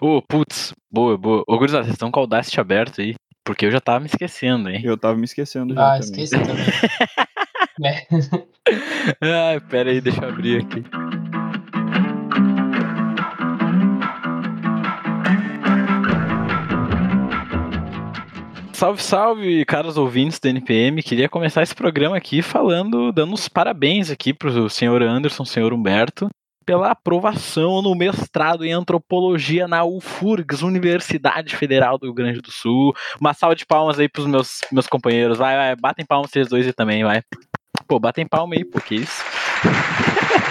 Ô, oh, putz, boa, boa. Ô, gurizada, vocês estão com o Audacity aberto aí? Porque eu já tava me esquecendo, hein? Eu tava me esquecendo já Ah, também. esqueci também. Né? Ai, pera aí, deixa eu abrir aqui. Salve, salve, caros ouvintes do NPM. Queria começar esse programa aqui falando, dando os parabéns aqui pro senhor Anderson, senhor Humberto, pela aprovação no mestrado em antropologia na UFURGS, Universidade Federal do Rio Grande do Sul. Uma salva de palmas aí pros meus, meus companheiros. Vai, vai, batem palmas vocês dois aí também, vai. Pô, batem palma aí, pô, que isso.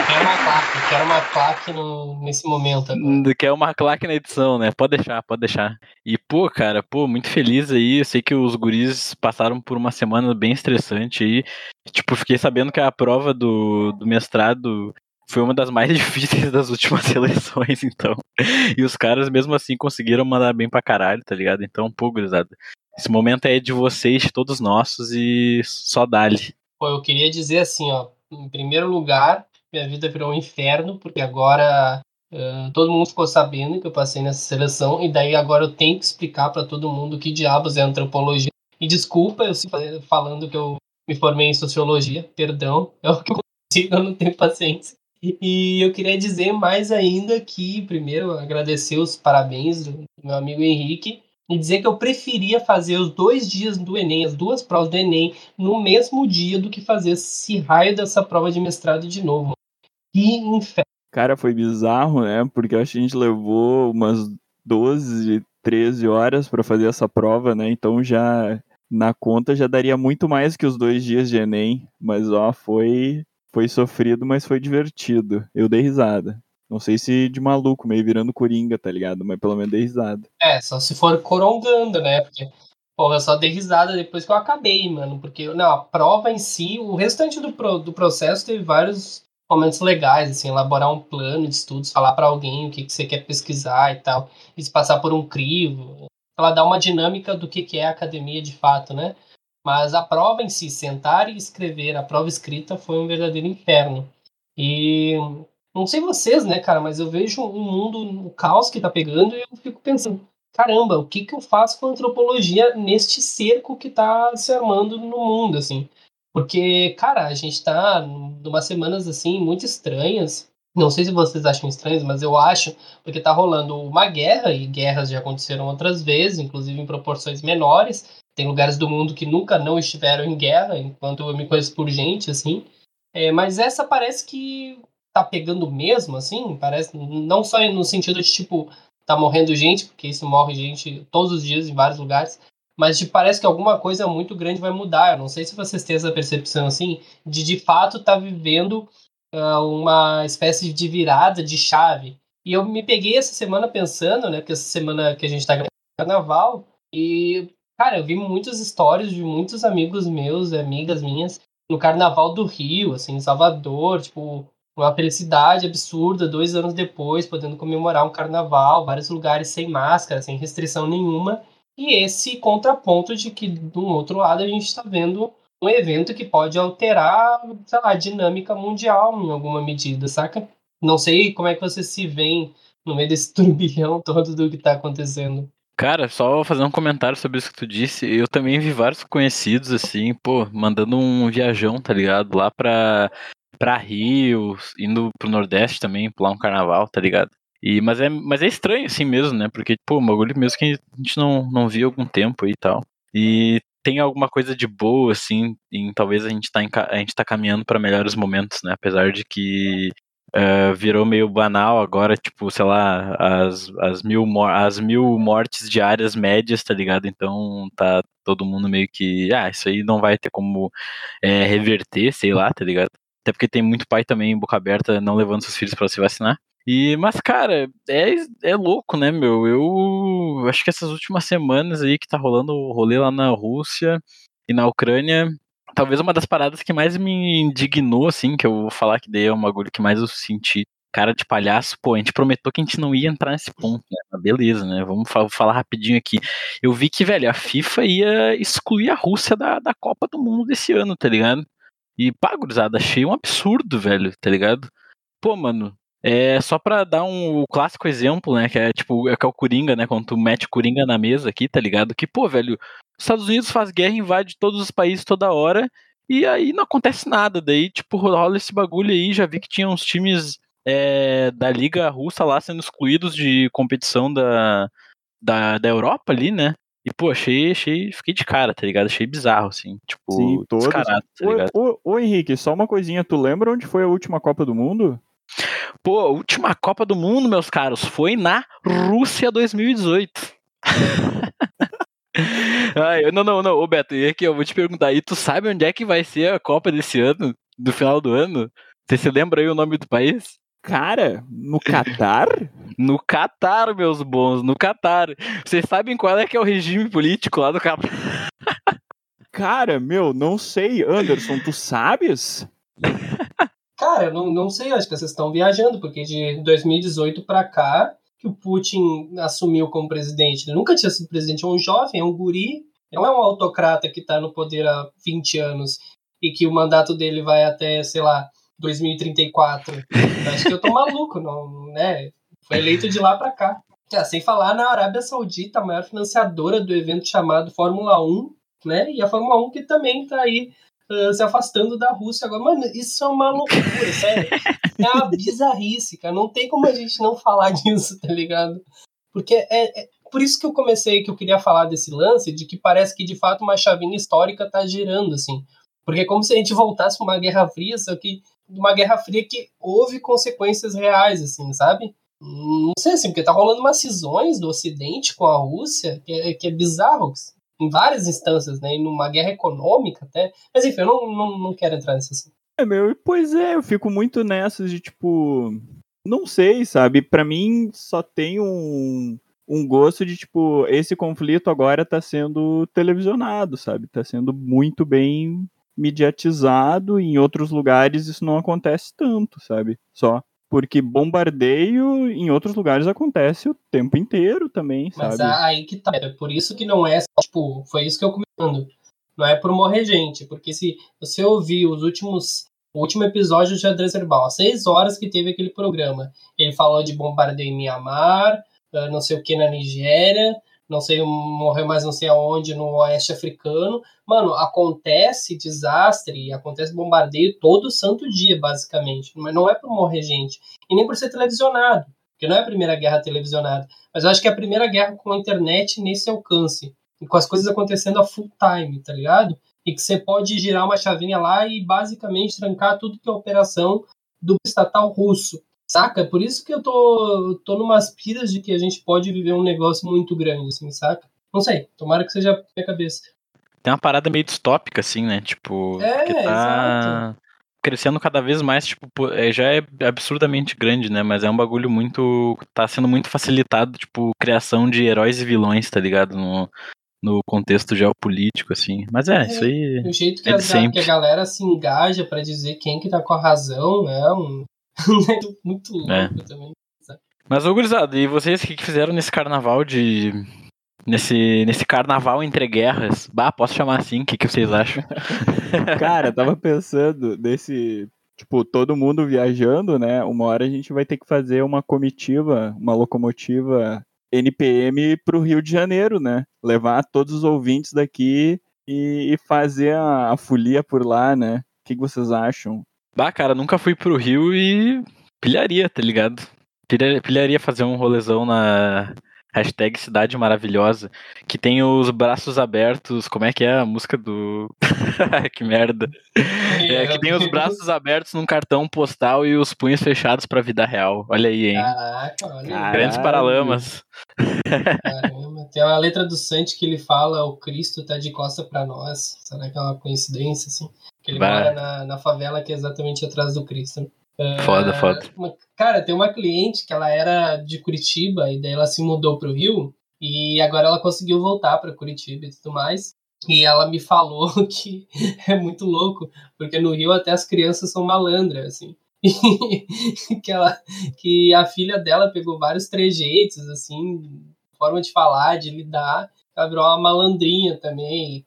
Quero uma claque, quero uma claque no, nesse momento agora. Que é uma claque na edição, né? Pode deixar, pode deixar. E, pô, cara, pô, muito feliz aí. Eu sei que os guris passaram por uma semana bem estressante aí. Tipo, fiquei sabendo que a prova do, do mestrado foi uma das mais difíceis das últimas seleções, então. E os caras, mesmo assim, conseguiram mandar bem pra caralho, tá ligado? Então, pô, gurizada. Esse momento é de vocês, de todos nossos, e só dali. Pô, eu queria dizer assim, ó. Em primeiro lugar, minha vida virou um inferno, porque agora uh, todo mundo ficou sabendo que eu passei nessa seleção, e daí agora eu tenho que explicar para todo mundo que diabos é antropologia. E desculpa eu falando que eu me formei em sociologia, perdão, é o que eu consigo, eu não tenho paciência. E eu queria dizer mais ainda que, primeiro, agradecer os parabéns do meu amigo Henrique e dizer que eu preferia fazer os dois dias do Enem, as duas provas do Enem, no mesmo dia do que fazer esse raio dessa prova de mestrado de novo. Que inferno. Cara, foi bizarro, né? Porque acho que a gente levou umas 12, 13 horas para fazer essa prova, né? Então já na conta já daria muito mais que os dois dias de Enem. Mas ó, foi foi sofrido, mas foi divertido. Eu dei risada. Não sei se de maluco, meio virando coringa, tá ligado? Mas pelo menos dei risada. É, só se for corongando, né? Porque, porra, eu só dei risada depois que eu acabei, mano. Porque, não, a prova em si, o restante do, pro, do processo teve vários momentos legais, assim, elaborar um plano de estudos, falar para alguém o que, que você quer pesquisar e tal, e se passar por um crivo. Ela dá uma dinâmica do que, que é a academia de fato, né? Mas a prova em si, sentar e escrever, a prova escrita foi um verdadeiro inferno. E não sei vocês, né, cara, mas eu vejo um mundo, o caos que tá pegando e eu fico pensando, caramba, o que que eu faço com antropologia neste cerco que tá se armando no mundo, assim? Porque, cara, a gente tá numa semanas, assim, muito estranhas. Não sei se vocês acham estranhas, mas eu acho, porque tá rolando uma guerra, e guerras já aconteceram outras vezes, inclusive em proporções menores. Tem lugares do mundo que nunca não estiveram em guerra, enquanto eu me conheço por gente, assim. É, mas essa parece que tá pegando mesmo, assim, parece, não só no sentido de, tipo, tá morrendo gente, porque isso morre gente todos os dias em vários lugares, mas de, parece que alguma coisa muito grande vai mudar. Eu não sei se vocês têm essa percepção, assim, de de fato tá vivendo uh, uma espécie de virada de chave. E eu me peguei essa semana pensando, né, porque essa semana que a gente tá gravando carnaval, e, cara, eu vi muitas histórias de muitos amigos meus, amigas minhas, no carnaval do Rio, assim, em Salvador, tipo, uma felicidade absurda, dois anos depois, podendo comemorar um carnaval, vários lugares sem máscara, sem restrição nenhuma, e esse contraponto de que, do outro lado, a gente está vendo um evento que pode alterar, sei lá, a dinâmica mundial em alguma medida, saca? Não sei como é que você se vê no meio desse turbilhão todo do que está acontecendo. Cara, só fazer um comentário sobre isso que tu disse. Eu também vi vários conhecidos, assim, pô, mandando um viajão, tá ligado? Lá pra, pra Rio, indo pro Nordeste também, pular um carnaval, tá ligado? E, mas, é, mas é estranho assim mesmo, né? Porque, pô, um bagulho mesmo que a gente não, não via há algum tempo e tal. E tem alguma coisa de boa, assim, em talvez a gente tá, em, a gente tá caminhando para melhores momentos, né? Apesar de que uh, virou meio banal agora, tipo, sei lá, as, as, mil, as mil mortes diárias médias, tá ligado? Então tá todo mundo meio que, ah, isso aí não vai ter como é, reverter, sei lá, tá ligado? Até porque tem muito pai também, boca aberta, não levando seus filhos para se vacinar. E, mas, cara, é, é louco, né, meu? Eu acho que essas últimas semanas aí que tá rolando o rolê lá na Rússia e na Ucrânia, talvez uma das paradas que mais me indignou, assim, que eu vou falar que daí é um bagulho que mais eu senti cara de palhaço, pô, a gente prometeu que a gente não ia entrar nesse ponto, né? Beleza, né? Vamos falar rapidinho aqui. Eu vi que, velho, a FIFA ia excluir a Rússia da, da Copa do Mundo desse ano, tá ligado? E, pá, gurizada, achei um absurdo, velho, tá ligado? Pô, mano, É só pra dar um clássico exemplo, né? Que é tipo, é que é o Coringa, né? Quando tu mete Coringa na mesa aqui, tá ligado? Que, pô, velho, os Estados Unidos faz guerra, invade todos os países toda hora, e aí não acontece nada. Daí, tipo, rola esse bagulho aí, já vi que tinha uns times é, da Liga Russa lá sendo excluídos de competição da, da, da Europa ali, né? E, pô, achei, achei, fiquei de cara, tá ligado? Achei bizarro, assim, tipo, Sim, todos. descarado, tá ligado? Ô, ô, ô, Henrique, só uma coisinha. Tu lembra onde foi a última Copa do Mundo? Pô, a última Copa do Mundo, meus caros, foi na Rússia 2018. Ai, não, não, não, ô Beto, e aqui eu vou te perguntar aí, tu sabe onde é que vai ser a Copa desse ano, do final do ano? Você se lembra aí o nome do país? Cara, no Catar? No Catar, meus bons, no Catar. Vocês sabem qual é que é o regime político lá do Catar? Cara, meu, não sei. Anderson, tu sabes? Cara, eu não, não sei, acho que vocês estão viajando, porque de 2018 para cá, que o Putin assumiu como presidente. Ele nunca tinha sido presidente, é um jovem, é um guri, não é um autocrata que está no poder há 20 anos e que o mandato dele vai até, sei lá, 2034. acho que eu tô maluco, não, né? Foi eleito de lá para cá. Ah, sem falar na Arábia Saudita, a maior financiadora do evento chamado Fórmula 1, né? E a Fórmula 1 que também tá aí uh, se afastando da Rússia agora. Mano, isso é uma loucura, sério. É uma bizarrice, cara. Não tem como a gente não falar disso, tá ligado? Porque é, é por isso que eu comecei, que eu queria falar desse lance, de que parece que de fato uma chavinha histórica tá girando, assim. Porque é como se a gente voltasse pra uma Guerra Fria, só que uma Guerra Fria que houve consequências reais, assim, sabe? Não sei, assim, porque tá rolando umas cisões do Ocidente com a Rússia, que é, que é bizarro, em várias instâncias, né? E numa guerra econômica até. Mas enfim, eu não, não, não quero entrar assunto. É, meu, pois é, eu fico muito nessas de tipo. Não sei, sabe? Para mim só tem um, um gosto de tipo, esse conflito agora tá sendo televisionado, sabe? Tá sendo muito bem mediatizado, e em outros lugares isso não acontece tanto, sabe? Só. Porque bombardeio em outros lugares acontece o tempo inteiro também, Mas sabe? aí que tá. É por isso que não é, tipo, foi isso que eu comentando. Não é por morrer gente. Porque se você ouvir os últimos. O último episódio de Adresse Herbal, às seis horas que teve aquele programa. Ele falou de bombardeio em Mianmar, não sei o que na Nigéria, não sei, morreu mais não sei aonde no oeste africano. Mano, acontece desastre, acontece bombardeio todo santo dia, basicamente. Mas não é por morrer gente. E nem por ser televisionado. Porque não é a primeira guerra televisionada. Mas eu acho que é a primeira guerra com a internet nesse alcance. E com as coisas acontecendo a full time, tá ligado? E que você pode girar uma chavinha lá e basicamente trancar tudo que é operação do estatal russo. Saca? Por isso que eu tô, tô numas piras de que a gente pode viver um negócio muito grande, assim, saca? Não sei, tomara que seja a minha cabeça. Tem uma parada meio distópica, assim, né? Tipo, É, que tá exato. crescendo cada vez mais, tipo, é, já é absurdamente grande, né? Mas é um bagulho muito. tá sendo muito facilitado, tipo, criação de heróis e vilões, tá ligado? No, no contexto geopolítico, assim. Mas é, isso aí. O jeito que, É a, que a galera se engaja pra dizer quem que tá com a razão é um. Muito louco É. também. Mas, ô gurizada, e vocês o que que fizeram nesse carnaval de. Nesse, nesse carnaval entre guerras? Bah, posso chamar assim? O que, que vocês acham? Cara, tava pensando nesse. Tipo, todo mundo viajando, né? Uma hora a gente vai ter que fazer uma comitiva, uma locomotiva NPM pro Rio de Janeiro, né? Levar todos os ouvintes daqui e, e fazer a, a folia por lá, né? O que, que vocês acham? Bah, cara, nunca fui pro Rio e pilharia, tá ligado? Pilha- Pilharia fazer um rolezão na hashtag Cidade Maravilhosa, que tem os braços abertos, como é que é a música do... que merda. É, que tem os braços abertos num cartão postal e os punhos fechados pra vida real. Olha aí, hein? Caraca, olha. Cara. Grandes paralamas. Caramba. Tem uma letra do Santi que ele fala: o Cristo tá de costa pra nós. Será que é uma coincidência, assim? Ele mora na, na favela que é exatamente atrás do Cristo. né? Foda, foda. uma- cara, tem uma cliente que ela era de Curitiba e daí ela se mudou pro Rio e agora ela conseguiu voltar pra Curitiba e tudo mais. E ela me falou que é muito louco, porque no Rio até as crianças são malandras, assim. que, ela, que a filha dela pegou vários trejeitos, assim, forma de falar, de lidar. Ela virou uma malandrinha também.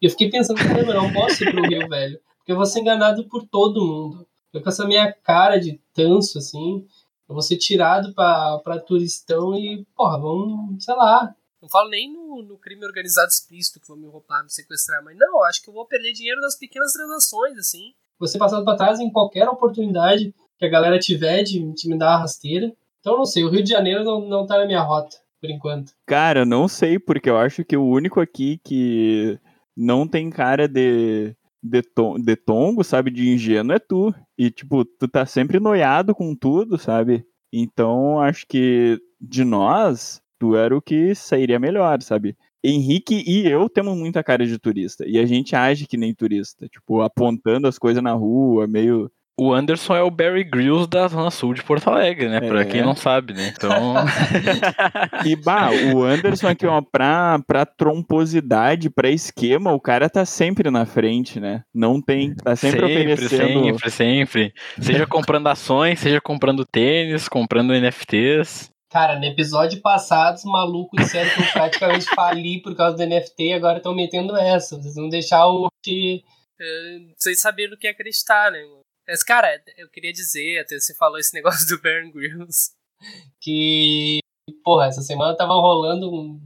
E eu fiquei pensando, caramba, não posso ir pro Rio, velho. Porque eu vou ser enganado por todo mundo. Eu com essa minha cara de tanso, assim. Eu vou ser tirado pra, pra turistão e, porra, vamos, sei lá. Não falo nem no, no crime organizado explícito que vão me roubar, me sequestrar, mas não, acho que eu vou perder dinheiro nas pequenas transações, assim. Ser passado pra trás em qualquer oportunidade que a galera tiver de, de me dar a rasteira. Então, não sei, o Rio de Janeiro não, não tá na minha rota, por enquanto. Cara, não sei, porque eu acho que o único aqui que não tem cara de, de, to, de tongo, sabe, de ingênuo é tu. E, tipo, tu tá sempre noiado com tudo, sabe? Então, acho que de nós, tu era o que sairia melhor, sabe? Henrique e eu temos muita cara de turista. E a gente age que nem turista. Tipo, apontando as coisas na rua, meio o Anderson é o Barry Grylls da Zona Sul de Porto Alegre, né? É. Pra quem não sabe, né? Então. e, bah, o Anderson aqui, ó, pra, pra tromposidade, pra esquema, o cara tá sempre na frente, né? Não tem. Tá sempre, sempre oferecendo. Sempre, sempre. Seja comprando ações, seja comprando tênis, comprando NFTs. Cara, no episódio passado, os malucos disseram que eu praticamente fali por causa do NFT e agora estão metendo essa. Vocês vão deixar o. Que, uh, vocês saberem do que acreditar, né? Mas, cara, eu queria dizer, até você falou esse negócio do Baron Grylls, que, porra, essa semana tava rolando um,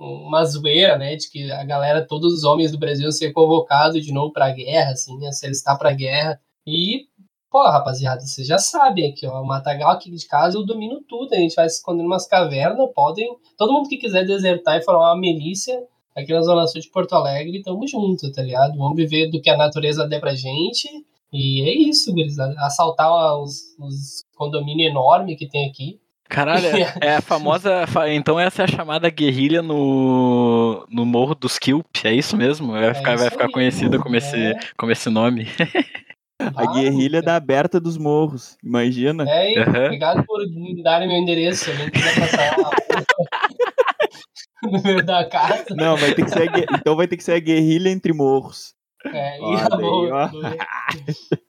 uma zoeira, né, de que a galera, todos os homens do Brasil ser convocados de novo pra guerra, assim, ia se alistar pra guerra. E, pô, rapaziada, vocês já sabem aqui, ó, o Matagal aqui de casa eu domino tudo, a gente vai se esconder em umas cavernas, podem, todo mundo que quiser desertar e formar uma milícia aqui na Zona Sul de Porto Alegre, tamo junto, tá ligado? Vamos viver do que a natureza der pra gente e é isso, gurizada. Assaltar os, os condomínios enormes que tem aqui. Caralho, é a famosa. Então essa é a chamada guerrilha no, no Morro dos Kilp, é isso mesmo? Vai ficar, é vai ficar aí, conhecida como, é. esse, como esse nome. A guerrilha da aberta dos morros, imagina. É, e uhum. obrigado por me darem meu endereço. Eu nem quiser passar no meio da casa. Não, vai ter que ser a, então vai ter que ser a guerrilha entre morros. É, e a boa.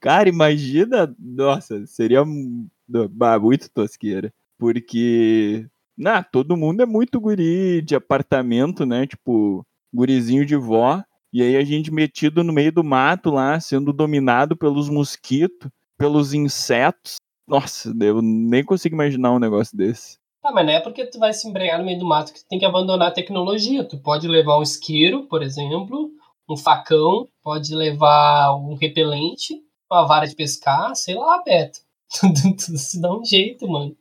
Cara, imagina. Nossa, seria muito tosqueira. Porque. Nah, todo mundo é muito guri de apartamento, né? Tipo, gurizinho de vó. E aí a gente metido no meio do mato lá, sendo dominado pelos mosquitos, pelos insetos. Nossa, eu nem consigo imaginar um negócio desse. Ah, mas não é porque tu vai se embrenhar no meio do mato que tu tem que abandonar a tecnologia. Tu pode levar um isqueiro, por exemplo, um facão, pode levar um repelente, uma vara de pescar, sei lá, Beto. Tudo se dá um jeito, mano.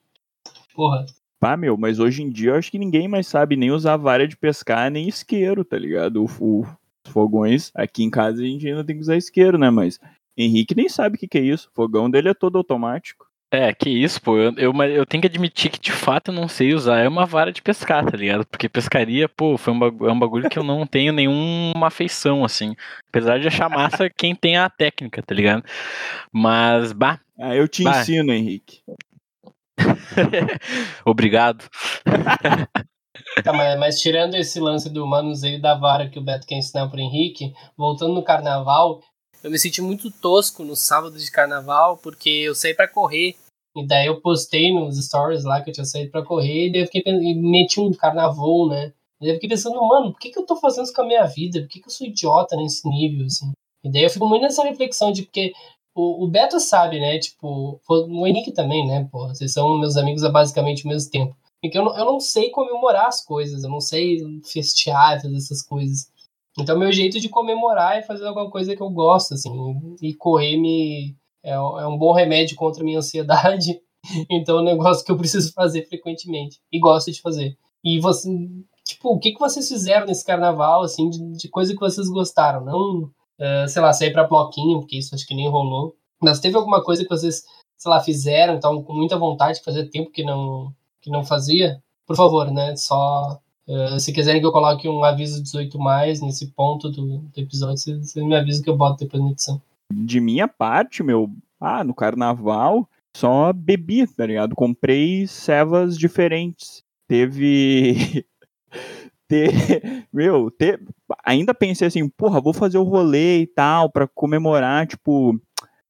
Porra. Pá, meu, mas hoje em dia eu acho que ninguém mais sabe nem usar vara de pescar, nem isqueiro, tá ligado? Os fogões, aqui em casa a gente ainda tem que usar isqueiro, né? Mas Henrique nem sabe o que, que é isso. O fogão dele é todo automático. É, que isso, pô. Eu, eu, eu, tenho que admitir que de fato eu não sei usar. É uma vara de pescar, tá ligado? Porque pescaria, pô, foi um bagulho, é um bagulho que eu não tenho nenhuma afeição, assim. Apesar de achar massa quem tem a técnica, tá ligado? Mas, bah. Ah, eu te bah. ensino, Henrique. Obrigado. Tá, mas, mas, tirando esse lance do manuseio da vara que o Beto quer ensinar pro Henrique, voltando no carnaval, eu me senti muito tosco no sábado de carnaval, porque eu saí para correr. E daí eu postei nos stories lá que eu tinha saído para correr, e daí eu fiquei e meti um carnaval, né? E daí eu fiquei pensando, mano, por que, que eu tô fazendo isso com a minha vida? Por que, que eu sou idiota nesse nível, assim? E daí eu fico muito nessa reflexão de porque o, o Beto sabe, né? Tipo, o Henrique também, né? Pô, vocês são meus amigos há basicamente o mesmo tempo. Porque eu não, eu não sei comemorar as coisas, eu não sei festear, fazer essas coisas. Então, meu jeito de comemorar é fazer alguma coisa que eu gosto, assim. E correr me é, é um bom remédio contra a minha ansiedade. Então, é um negócio que eu preciso fazer frequentemente. E gosto de fazer. E você, tipo, o que, que vocês fizeram nesse carnaval, assim, de, de coisa que vocês gostaram? Não, uh, sei lá, sair pra bloquinho, porque isso acho que nem rolou. Mas teve alguma coisa que vocês, sei lá, fizeram, então com muita vontade de fazer tempo que não, que não fazia? Por favor, né? Só Uh, se quiserem que eu coloque um aviso 18 mais nesse ponto do, do episódio, vocês, me avisam que eu boto depois na edição. De minha parte, meu, ah, no carnaval, só bebi, tá ligado? Comprei cevas diferentes. Teve. Te... Meu, te... ainda pensei assim, porra, vou fazer o rolê e tal, para comemorar, tipo,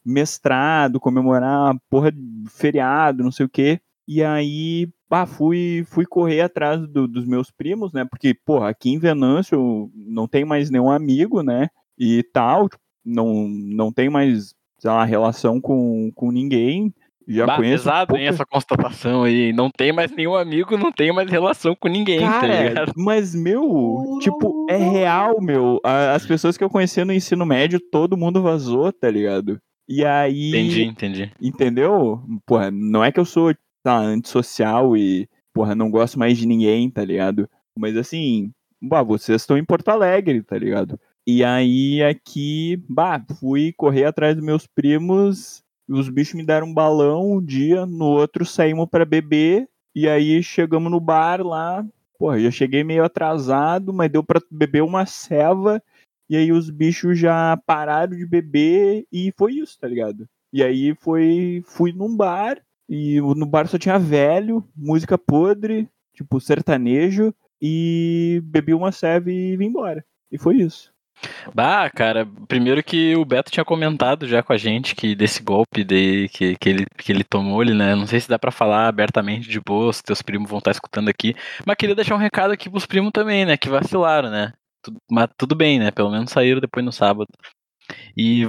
mestrado, comemorar porra feriado, não sei o quê. E aí, pá, fui, fui correr atrás do, dos meus primos, né? Porque, porra, aqui em Venâncio não tem mais nenhum amigo, né? E tal, tipo, não, não tem mais, sei lá, relação com, com ninguém. Já bah, conheço. pesado, pouca... hein, essa constatação aí. Não tem mais nenhum amigo, não tem mais relação com ninguém, tá Cara, ligado? mas, meu, tipo, é real, meu. As pessoas que eu conhecia no ensino médio, todo mundo vazou, tá ligado? E aí. Entendi, entendi. Entendeu? Porra, não é que eu sou tá, antissocial e, porra, não gosto mais de ninguém, tá ligado? Mas assim, bah, vocês estão em Porto Alegre, tá ligado? E aí aqui, bah, fui correr atrás dos meus primos, os bichos me deram um balão um dia, no outro saímos pra beber, e aí chegamos no bar lá, porra, já cheguei meio atrasado, mas deu pra beber uma ceva, e aí os bichos já pararam de beber e foi isso, tá ligado? E aí foi, fui num bar, e no bar só tinha velho, música podre, tipo sertanejo, e bebi uma ceva e vim embora. E foi isso. Bah, cara, primeiro que o Beto tinha comentado já com a gente que desse golpe de, que, que, ele, que ele tomou, ele, né? Não sei se dá pra falar abertamente de boa, se teus primos vão estar escutando aqui. Mas queria deixar um recado aqui pros primos também, né? Que vacilaram, né? Tudo- mas tudo bem, né? Pelo menos saíram depois no sábado. E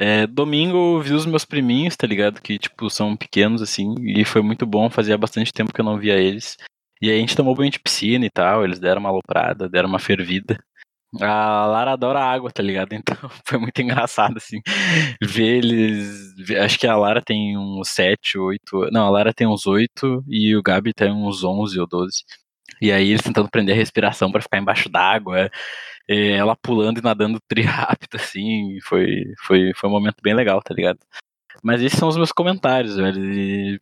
é, domingo eu vi os meus priminhos, tá ligado? Que, tipo, são pequenos, assim, e foi muito bom, fazia bastante tempo que eu não via eles. E aí a gente tomou banho de piscina e tal, eles deram uma aloprada, deram uma fervida. A Lara adora água, tá ligado? Então foi muito engraçado, assim, ver eles. Acho que a Lara tem uns 7, 8. Não, a Lara tem uns 8 e o Gabi tem uns 11 ou 12. E aí eles tentando prender a respiração pra ficar embaixo d'água, eh, ela pulando e nadando tri rápido, assim. Foi, foi, foi um momento bem legal, tá ligado? Mas esses são os meus comentários, velho. E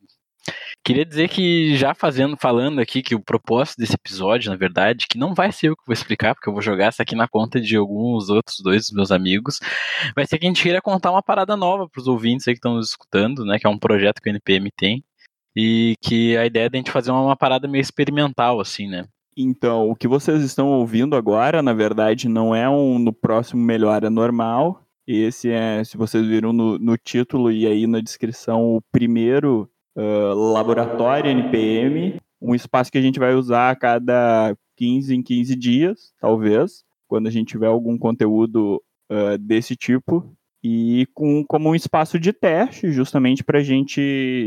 Queria dizer que já fazendo, falando aqui que o propósito desse episódio, na verdade, que não vai ser eu que vou explicar, porque eu vou jogar essa aqui na conta de alguns outros dois dos meus amigos, vai ser que a gente queria contar uma parada nova para os ouvintes aí que estão nos escutando, né, que é um projeto que o NPM tem, e que a ideia é da gente fazer uma parada meio experimental, assim, né. Então, o que vocês estão ouvindo agora, na verdade, não é um no próximo melhor é normal. Esse é, se vocês viram no, no título e aí na descrição, o primeiro ah, laboratório NPM, um espaço que a gente vai usar a cada 15 em 15 dias, talvez, quando a gente tiver algum conteúdo ah, desse tipo. E com, como um espaço de teste, justamente para a gente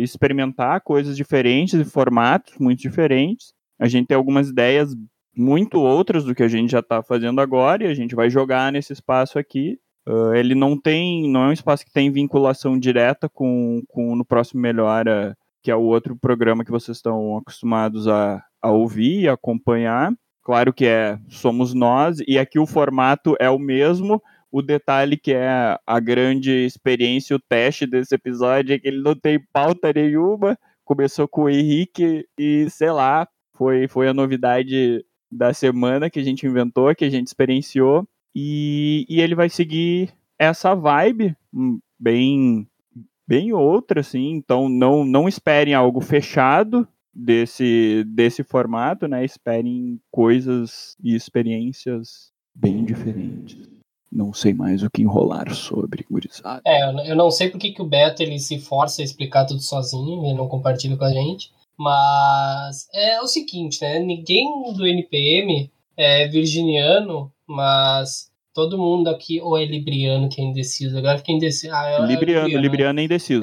experimentar coisas diferentes e formatos muito diferentes. A gente tem algumas ideias muito outras do que a gente já está fazendo agora e a gente vai jogar nesse espaço aqui. Uh, ele não tem, não é um espaço que tem vinculação direta com, com no próximo Melhora, que é o outro programa que vocês estão acostumados a, a ouvir e acompanhar. Claro que é somos nós e aqui o formato é o mesmo. O detalhe que é a grande experiência, o teste desse episódio é que ele não tem pauta nenhuma. Começou com o Henrique e sei lá, foi, foi a novidade da semana que a gente inventou, que a gente experienciou. E, e ele vai seguir essa vibe hum, bem bem outra, assim. Então não, não esperem algo fechado desse, desse formato, né? Esperem coisas e experiências bem diferentes. Não sei mais o que enrolar sobre, gurizada. É, eu não sei porque que o Beto ele se força a explicar tudo sozinho e não compartilha com a gente. Mas é o seguinte, né? Ninguém do NPM é virginiano, mas todo mundo aqui ou é libriano que é indeciso. Agora fiquei indeciso. Ah, é- é Libriano, né? Libriano é indeciso.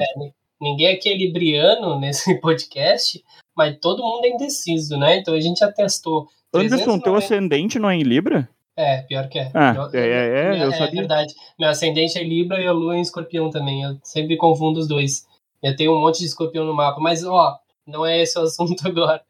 Ninguém aqui é libriano nesse podcast, mas todo mundo é indeciso, né? Então a gente já testou. Anderson, teu 390 ascendente não é em Libra? É, pior que é. Ah, Eu- é, é, é, minha- eu sabia. verdade. Meu ascendente é Libra e a Lua é em Escorpião também. Eu sempre confundo os dois. Eu tenho um monte de escorpião no mapa, mas ó, não é esse o assunto agora.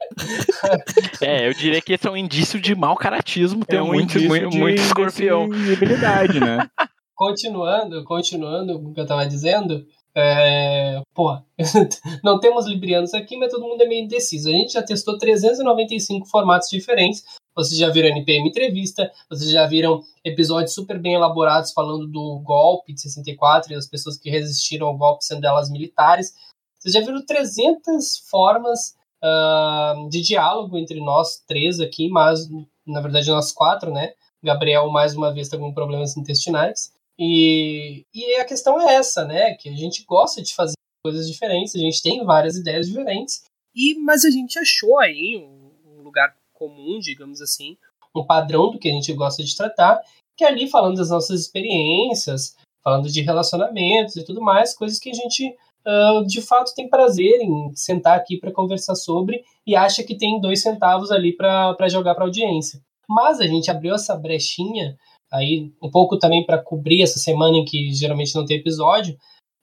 É, eu diria que esse é um indício de mau caratismo, ter é um muito, indício muito, de muito escorpião. indecibilidade, né? Continuando, continuando com o que eu tava dizendo, é, pô, não temos librianos aqui, mas todo mundo é meio indeciso. A gente já testou 395 formatos diferentes. Vocês já viram NPM entrevista, vocês já viram episódios super bem elaborados falando do golpe de 64 e as pessoas que resistiram ao golpe, sendo elas militares. Vocês já viram 300 formas ah, de diálogo entre nós três aqui, mas na verdade nós quatro, né? Gabriel, mais uma vez, está com problemas intestinais. E, e a questão é essa, né? Que a gente gosta de fazer coisas diferentes, a gente tem várias ideias diferentes. E mas a gente achou aí um, um lugar comum, digamos assim, um padrão do que a gente gosta de tratar, que é ali falando das nossas experiências, falando de relacionamentos e tudo mais, coisas que a gente uh, de fato tem prazer em sentar aqui para conversar sobre e acha que tem dois centavos ali para jogar para audiência. Mas a gente abriu essa brechinha aí um pouco também para cobrir essa semana em que geralmente não tem episódio.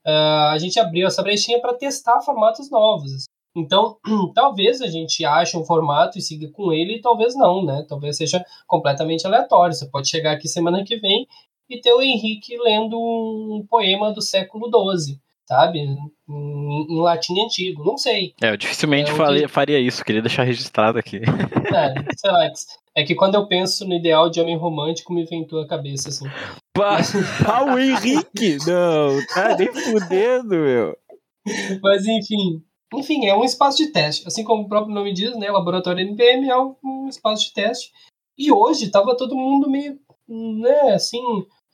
Uh, a gente abriu essa brechinha para testar formatos novos. Então, talvez a gente ache um formato e siga com ele, e talvez não, né? Talvez seja completamente aleatório. Você pode chegar aqui semana que vem e ter o Henrique lendo um poema do século XII sabe? Em, em, latim antigo, não sei. É, eu dificilmente é, que... faria isso, queria deixar registrado aqui. É, sei lá, é que quando eu penso no ideal de homem romântico, me vem tua cabeça, assim. Ah, o Henrique! Não, tá nem fudendo, meu. Mas enfim, enfim, é um espaço de teste. Assim como o próprio nome diz, né? Laboratório NPM é um espaço de teste. E hoje tava todo mundo meio, né, assim,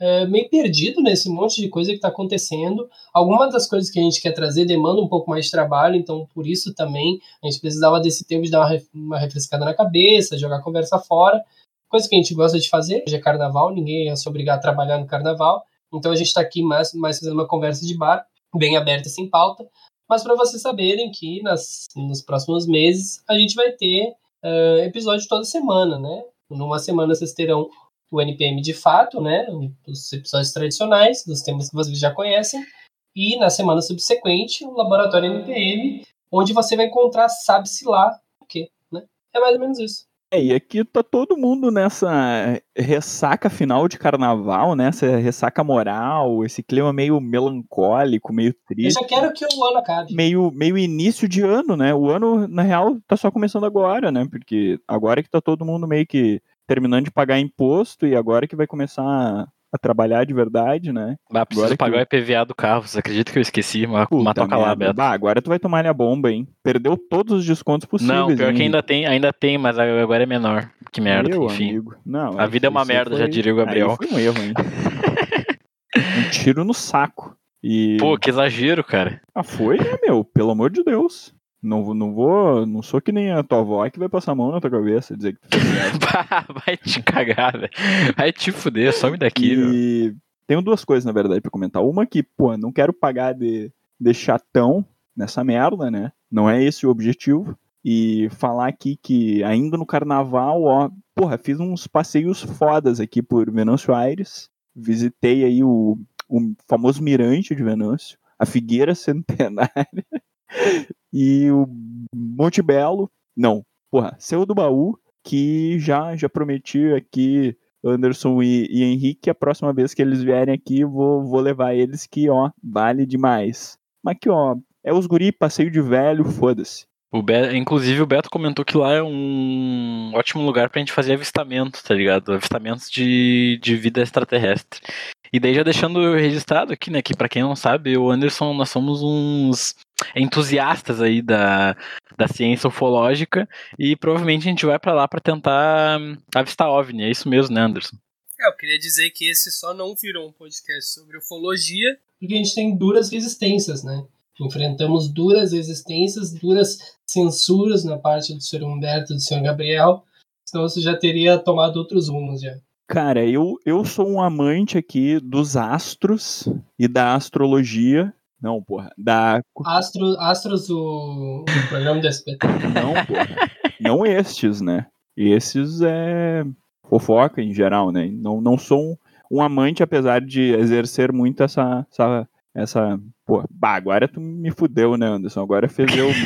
é, meio perdido nesse monte de coisa que está acontecendo. Algumas das coisas que a gente quer trazer demanda um pouco mais de trabalho, então por isso também a gente precisava desse tempo de dar uma, uma refrescada na cabeça, jogar a conversa fora. Coisa que a gente gosta de fazer, hoje é carnaval, ninguém é se obrigar a trabalhar no carnaval. Então a gente está aqui mais, mais fazendo uma conversa de bar, bem aberta, sem pauta. Mas para vocês saberem que nas, nos próximos meses a gente vai ter uh, episódio toda semana, né? Numa semana vocês terão o NPM de fato, né, dos episódios tradicionais, dos temas que vocês já conhecem, e na semana subsequente, o Laboratório NPM, onde você vai encontrar sabe-se lá o quê, né? É mais ou menos isso. É, e aqui tá todo mundo nessa ressaca final de carnaval, né? Essa ressaca moral, esse clima meio melancólico, meio triste. Eu já quero que o ano acabe. Meio, meio início de ano, né? O ano, na real, tá só começando agora, né? Porque agora que tá todo mundo meio que terminando de pagar imposto e agora que vai começar a, a trabalhar de verdade, né? Bah, preciso agora pagar que... o IPVA do carro. Você acredita que eu esqueci? Uma, uma toca lá, Beto. Bah, agora tu vai tomar a bomba, hein? Perdeu todos os descontos possíveis. Não, pior hein? que ainda tem, ainda tem, mas agora é menor. Que merda, Meu enfim. Amigo. Não, a vida é uma merda, foi... já diria o Gabriel. Aí foi um erro, hein? um tiro no saco. E... Pô, que exagero, cara. Ah, foi, né, meu? Pelo amor de Deus. Não, não vou. Não sou que nem a tua avó que vai passar a mão na tua cabeça e dizer que tu Vai te cagar, velho. Vai te fuder, some daqui, e... Meu. Tenho duas coisas, na verdade, pra comentar. Uma que, pô, não quero pagar de, de chatão nessa merda, né? Não é esse o objetivo. E falar aqui que ainda no carnaval, ó, porra, fiz uns passeios fodas aqui por Venâncio Aires. Visitei aí o, o famoso mirante de Venâncio, a Figueira Centenária e o Monte Belo, não, porra, Seu do Baú, que já, já prometi aqui, Anderson e, e Henrique, a próxima vez que eles vierem aqui, vou, vou levar eles que, ó, vale demais. Mas que, ó, é os guri, passeio de velho, foda-se. O Beto, inclusive o Beto comentou que lá é um ótimo lugar pra gente fazer avistamento, tá ligado? Avistamentos de, de vida extraterrestre. E daí já deixando registrado aqui, né, que para quem não sabe, o Anderson, nós somos uns entusiastas aí da, da ciência ufológica e provavelmente a gente vai para lá para tentar avistar OVNI. É isso mesmo, né, Anderson? É, eu queria dizer que esse só não virou um podcast sobre ufologia, porque a gente tem duras resistências, né? Enfrentamos duras resistências, duras censuras na parte do senhor Humberto e do senhor Gabriel, senão você já teria tomado outros rumos já. Cara, eu, eu sou um amante aqui dos astros e da astrologia não, porra. Da... Astro, Astros, o, o programa do SBT. Não, porra. Não estes, né? Esses é fofoca em geral, né? Não, não sou um, um amante, apesar de exercer muito essa, essa, essa Pô, bah, agora tu me fudeu, né, Anderson? Agora fez eu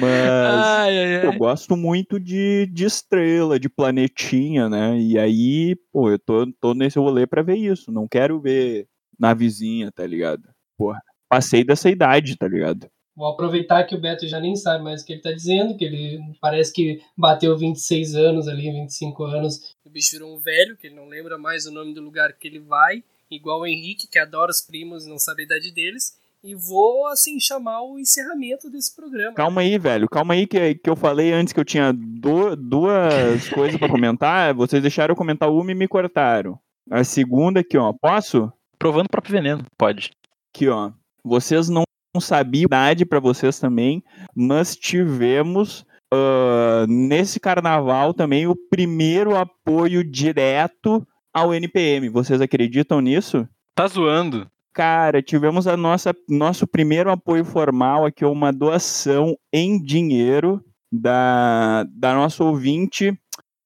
Mas ai, ai, ai. eu gosto muito de, de estrela, de planetinha, né? E aí, pô, eu tô, tô nesse rolê pra ver isso. Não quero ver na vizinha, tá ligado? Porra, passei dessa idade, tá ligado? Vou aproveitar que o Beto já nem sabe mais o que ele tá dizendo, que ele parece que bateu 26 anos ali, 25 anos. O bicho virou um velho, que ele não lembra mais o nome do lugar que ele vai, igual o Henrique, que adora os primos e não sabe a idade deles. E vou, assim, chamar o encerramento desse programa. Calma aí, velho. Calma aí que, que eu falei antes que eu tinha do, duas coisas para comentar. Vocês deixaram eu comentar uma e me cortaram. A segunda aqui, ó. Posso? Provando o próprio veneno. Pode. Aqui, ó. Vocês não sabiam idade para vocês também, mas tivemos uh, nesse carnaval também o primeiro apoio direto ao NPM. Vocês acreditam nisso? Tá zoando. Cara, tivemos a nossa nosso primeiro apoio formal aqui, uma doação em dinheiro da, da nossa ouvinte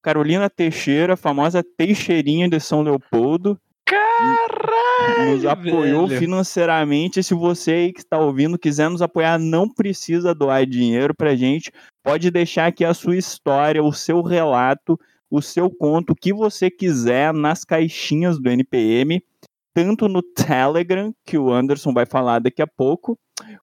Carolina Teixeira, famosa Teixeirinha de São Leopoldo. Caralho! Nos apoiou velho. financeiramente. Se você aí que está ouvindo quiser nos apoiar, não precisa doar dinheiro pra gente. Pode deixar aqui a sua história, o seu relato, o seu conto, o que você quiser nas caixinhas do NPM, tanto no Telegram, que o Anderson vai falar daqui a pouco,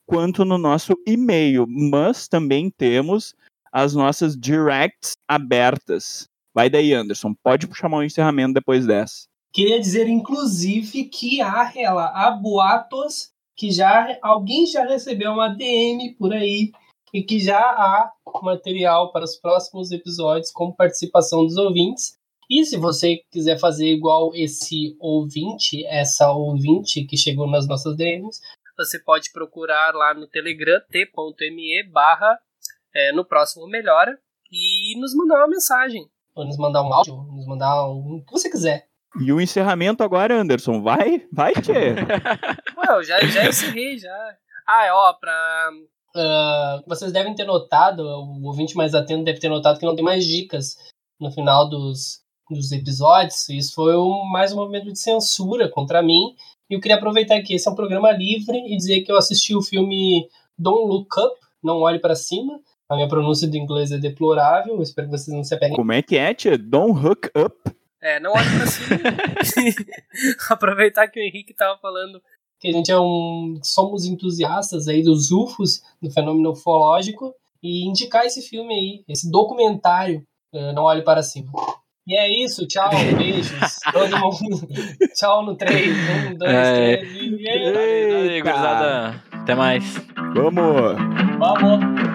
quanto no nosso e-mail. Mas também temos as nossas directs abertas. Vai daí, Anderson. Pode chamar o encerramento depois dessa. Queria dizer, inclusive, que há, rela- há boatos que já alguém já recebeu uma DM por aí e que já há material para os próximos episódios com participação dos ouvintes. E se você quiser fazer igual esse ouvinte, essa ouvinte que chegou nas nossas DMs, você pode procurar lá no Telegram, t.me barra é, no próximo melhora e nos mandar uma mensagem. Ou nos mandar um áudio, nos mandar um, o que você quiser. E o encerramento agora, Anderson. Vai, vai, Tchê. Ué, eu já, já encerrei, já. Ah, é, ó, pra. ah, vocês devem ter notado, o ouvinte mais atento deve ter notado que não tem mais dicas no final dos, dos episódios. Isso foi um, mais um movimento de censura contra mim. E eu queria aproveitar que esse é um programa livre e dizer que eu assisti o filme Don't Look Up, Não Olhe para Cima. A minha pronúncia do inglês é deplorável, espero que vocês não se apeguem. Como é que é, Tchê? Don't hook up. É, não olhe pra cima. Aproveitar que o Henrique tava falando que a gente é um. somos entusiastas aí dos UFOs, do fenômeno ufológico, e indicar esse filme aí, esse documentário, eh, Não Olhe Para Cima. E é isso, tchau, beijos. Todo mundo. tchau no 3. 1, 2, É. 3 e. Eita. gurizada. Até mais. Vamos! Vamos!